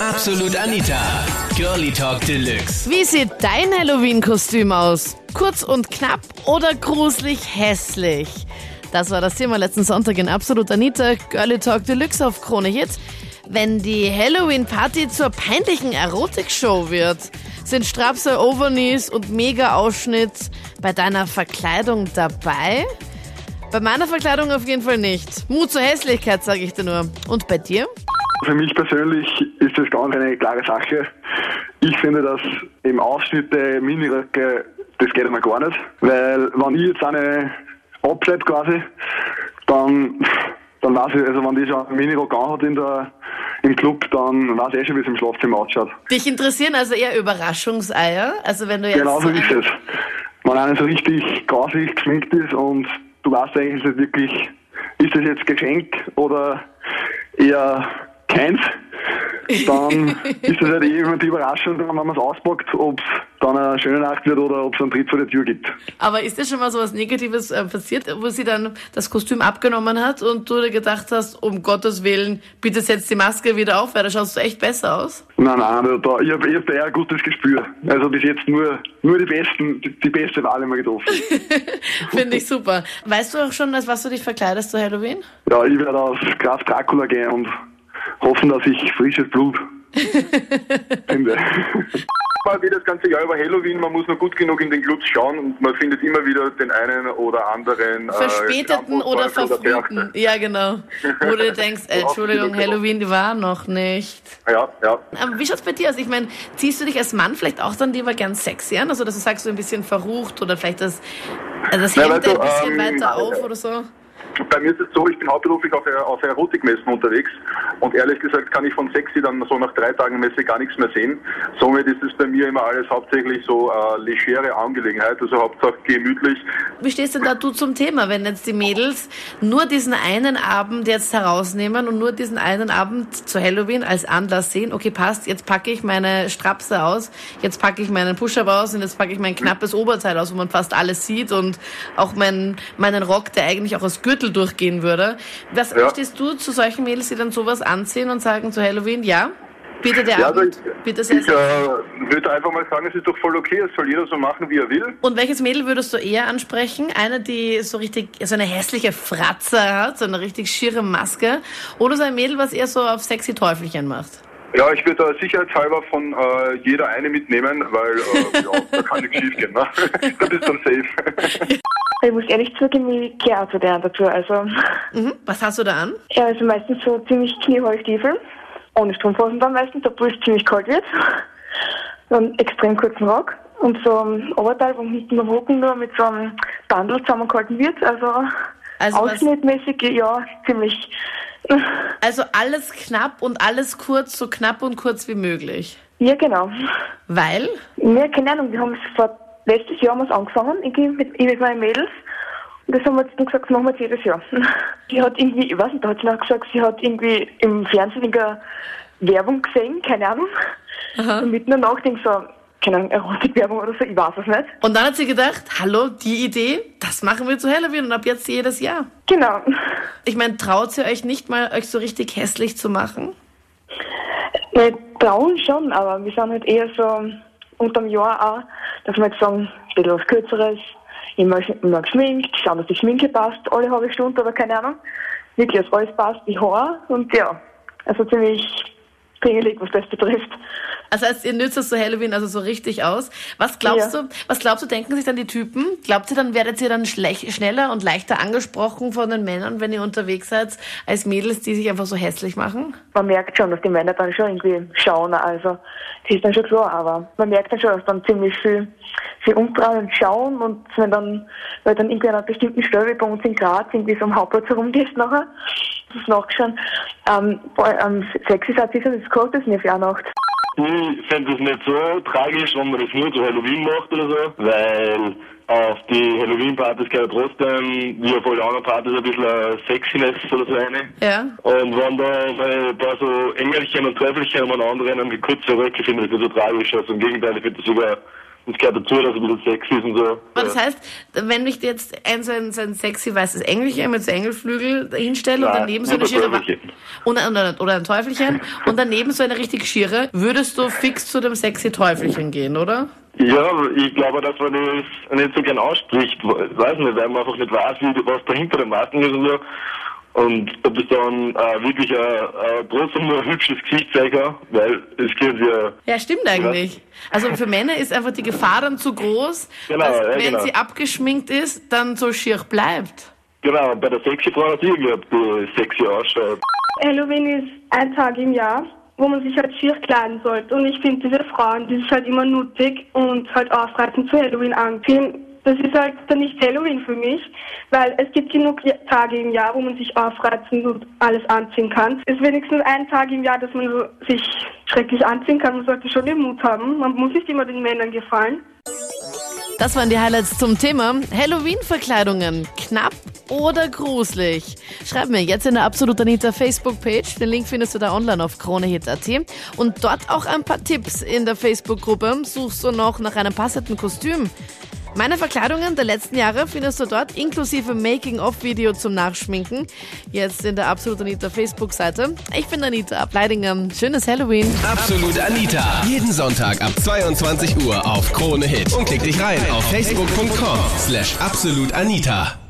Absolut Anita. Girlie Talk Deluxe. Wie sieht dein Halloween-Kostüm aus? Kurz und knapp oder gruselig hässlich? Das war das Thema letzten Sonntag in Absolut Anita, Girlie Talk Deluxe auf Krone Hit. Wenn die Halloween-Party zur peinlichen Erotikshow wird, sind Strapse, Overknees und Mega-Ausschnitt bei deiner Verkleidung dabei? Bei meiner Verkleidung auf jeden Fall nicht. Mut zur Hässlichkeit, sage ich dir nur. Und bei dir? Für mich persönlich ist das ganz eine klare Sache. Ich finde, dass im Ausschnitte Miniröcke, das geht einmal gar nicht. Weil, wenn ich jetzt eine abschleppe quasi, dann, dann weiß ich, also wenn die schon einen Minirock anhat in der, im Club, dann weiß ich eh schon, wie es im Schlafzimmer ausschaut. Dich interessieren also eher Überraschungseier? Also wenn du jetzt Genau so ist es. Wenn einer so richtig grausig geschminkt ist und du weißt eigentlich nicht wirklich, ist das jetzt Geschenk oder eher keins, dann ist das halt eh immer die Überraschung, wenn man es auspackt, ob es dann eine schöne Nacht wird oder ob es einen Tritt vor der Tür gibt. Aber ist dir schon mal so was Negatives äh, passiert, wo sie dann das Kostüm abgenommen hat und du dir gedacht hast, um Gottes Willen, bitte setz die Maske wieder auf, weil da schaust du echt besser aus? Nein, nein, da, da, ich habe hab da eher ein gutes Gespür. Also bis jetzt nur, nur die besten, die, die beste Wahl immer getroffen. Finde ich super. Weißt du auch schon, als was du dich verkleidest zu Halloween? Ja, ich werde aus Graf Dracula gehen und hoffen, dass ich frisches Blut finde. mal wie das ganze Jahr über Halloween, man muss nur gut genug in den Clubs schauen und man findet immer wieder den einen oder anderen äh, Verspäteten oder Krampus, Teufel verfrühten. Ja, genau. Wo du denkst, äh, Entschuldigung, Halloween die war noch nicht. Ja, ja. Aber wie schaut's bei dir aus? Ich meine, ziehst du dich als Mann vielleicht auch dann lieber gern sexy an? Also, dass du sagst, so ein bisschen verrucht oder vielleicht das, äh, das Ja, Hemd weißt du, ein bisschen ähm, weiter auf oder so? Bei mir ist es so, ich bin hauptberuflich auf, auf Erotikmessen unterwegs und ehrlich gesagt kann ich von sexy dann so nach drei Tagen Messe gar nichts mehr sehen. Somit ist es bei mir immer alles hauptsächlich so äh, legere Angelegenheit, also Hauptsache gemütlich. Wie stehst denn da du zum Thema, wenn jetzt die Mädels nur diesen einen Abend jetzt herausnehmen und nur diesen einen Abend zu Halloween als Anlass sehen, okay, passt, jetzt packe ich meine Strapse aus, jetzt packe ich meinen Push-Up aus und jetzt packe ich mein knappes Oberteil aus, wo man fast alles sieht und auch meinen, meinen Rock, der eigentlich auch als Gürtel durchgehen würde. Was Ja. stehst du zu solchen Mädels, die dann sowas anziehen und sagen zu Halloween, ja, bitte der Ja, also Abend, ich, bitte sehr, ich äh, würde einfach mal sagen, es ist doch voll okay, es soll jeder so machen, wie er will. Und welches Mädel würdest du eher ansprechen? Eine, die so richtig, so eine hässliche Fratze hat, so eine richtig schiere Maske? Oder so ein Mädel, was eher so auf sexy Teufelchen macht? Ja, ich würde da sicherheitshalber von äh, jeder eine mitnehmen, weil äh, ja, da kann nichts schief gehen. Ne? da bist du dann safe. Ich muss ehrlich zugeben, ich kehre auch zu der dazu. Also, Mhm. Was hast du da an? ja, also meistens so ziemlich kniehohe Stiefel, ohne Strumpfhosen dann meistens, obwohl es ziemlich kalt wird. Dann extrem kurzen Rock und so ein Oberteil, wo hinten am Rücken nur mit so einem Bandel zusammengehalten wird. Also, Also ausschnittmäßig, ja, ziemlich. Also alles knapp und alles kurz, so knapp und kurz wie möglich. Ja, genau. Weil? Ja, keine Ahnung, wir haben es vor letztes Jahr haben wir's angefangen, irgendwie mit, ich mit meinen Mädels. Und das haben wir jetzt dann gesagt, das machen wir jetzt jedes Jahr. Die hat irgendwie, ich weiß nicht, da hat sie noch gesagt, sie hat irgendwie im Fernsehen irgendeine Werbung gesehen, keine Ahnung. Und mitten in der Nacht denk so, keine Ahnung, Erotikwerbung oder so, ich weiß es nicht. Und dann hat sie gedacht, hallo, die Idee, das machen wir zu Halloween und ab jetzt jedes Jahr. Genau. Ich meine, traut ihr euch nicht mal, euch so richtig hässlich zu machen? Wir trauen schon, aber wir sind halt eher so unterm Jahr auch, dass wir jetzt sagen, ein bisschen was Kürzeres, immer, immer geschminkt, schauen, dass die Schminke passt, alle halbe Stunde oder keine Ahnung. Wirklich, dass alles passt, die Haare und ja, also ziemlich pingelig, was das betrifft. Das heißt, ihr nützt es zu Halloween also so richtig aus. Was glaubst Ja. du, was glaubst du, denken sich dann die Typen? Glaubt ihr dann, werdet ihr dann schneller und leichter angesprochen von den Männern, wenn ihr unterwegs seid, als Mädels, die sich einfach so hässlich machen? Man merkt schon, dass die Männer dann schon irgendwie schauen, also das ist dann schon klar, aber man merkt dann schon, dass dann ziemlich viel, viel umtrauen und schauen und wenn dann, weil dann irgendwie an einer bestimmten Stelle bei uns in Graz irgendwie so am Hauptplatz herumgehst nachher, das ist nachgeschaut, ähm, boah, ähm, sexy seid ihr, das kostet es mir für eine Nacht. Ich fände es nicht so tragisch, wenn man das nur zu Halloween macht oder so, weil auf die Halloween-Partys gehört trotzdem, wie auf alle anderen Partys, ein bisschen Sexiness oder so eine. Ja. Und wenn da ein paar so Engelchen und Teufelchen um einen anderen haben, wie kurze Röcke, finde ich das nicht so tragisch. Also im Gegenteil, ich finde das sogar Das gehört dazu, dass es ein bisschen sexy ist und so. Aber das heißt, wenn ich dir jetzt ein so ein, so ein sexy weißes Engelchen mit so Engelflügel hinstelle und Nein, daneben so eine Teufelchen. und, und, oder ein Teufelchen und daneben so eine richtig schiere, würdest du fix zu dem sexy Teufelchen gehen, oder? Ja, ich glaube, dass man das nicht so gern ausspricht. Weiß nicht, weil man einfach nicht weiß, wie, was da hinter den Masken ist und so. Und ob das dann äh, wirklich ein, ein trotzdem nur ein hübsches Gesicht zeigt, weil es geht ja. Ja, stimmt eigentlich. Also für Männer ist einfach die Gefahr dann zu groß, Genau, dass ja, wenn genau. sie abgeschminkt ist, dann so schier bleibt. Genau, bei der sexy Frau hat sie geglaubt, die sexy ausschaut. Halloween ist ein Tag im Jahr, wo man sich halt schier kleiden sollte. Und ich finde diese Frauen, die sich halt immer nuttig und halt aufreißen zu Halloween anziehen, das ist halt dann nicht Halloween für mich, weil es gibt genug Tage im Jahr, wo man sich aufreizen und alles anziehen kann. Es ist wenigstens ein Tag im Jahr, dass man so sich schrecklich anziehen kann. Man sollte schon den Mut haben. Man muss nicht immer den Männern gefallen. Das waren die Highlights zum Thema Halloween-Verkleidungen. Knapp oder gruselig? Schreib mir jetzt in der Absolut Anita Facebook-Page. Den Link findest du da online auf kronehit.at. Und dort auch ein paar Tipps in der Facebook-Gruppe. Suchst du noch nach einem passenden Kostüm? Meine Verkleidungen der letzten Jahre findest du dort inklusive Making-of-Video zum Nachschminken. Jetzt in der Absolut Anita Facebook-Seite. Ich bin Anita Ableidinger. Schönes Halloween. Absolut Anita. Jeden Sonntag ab 22 Uhr auf Krone Hit. Und klick dich rein auf facebook.com slash absolutanita.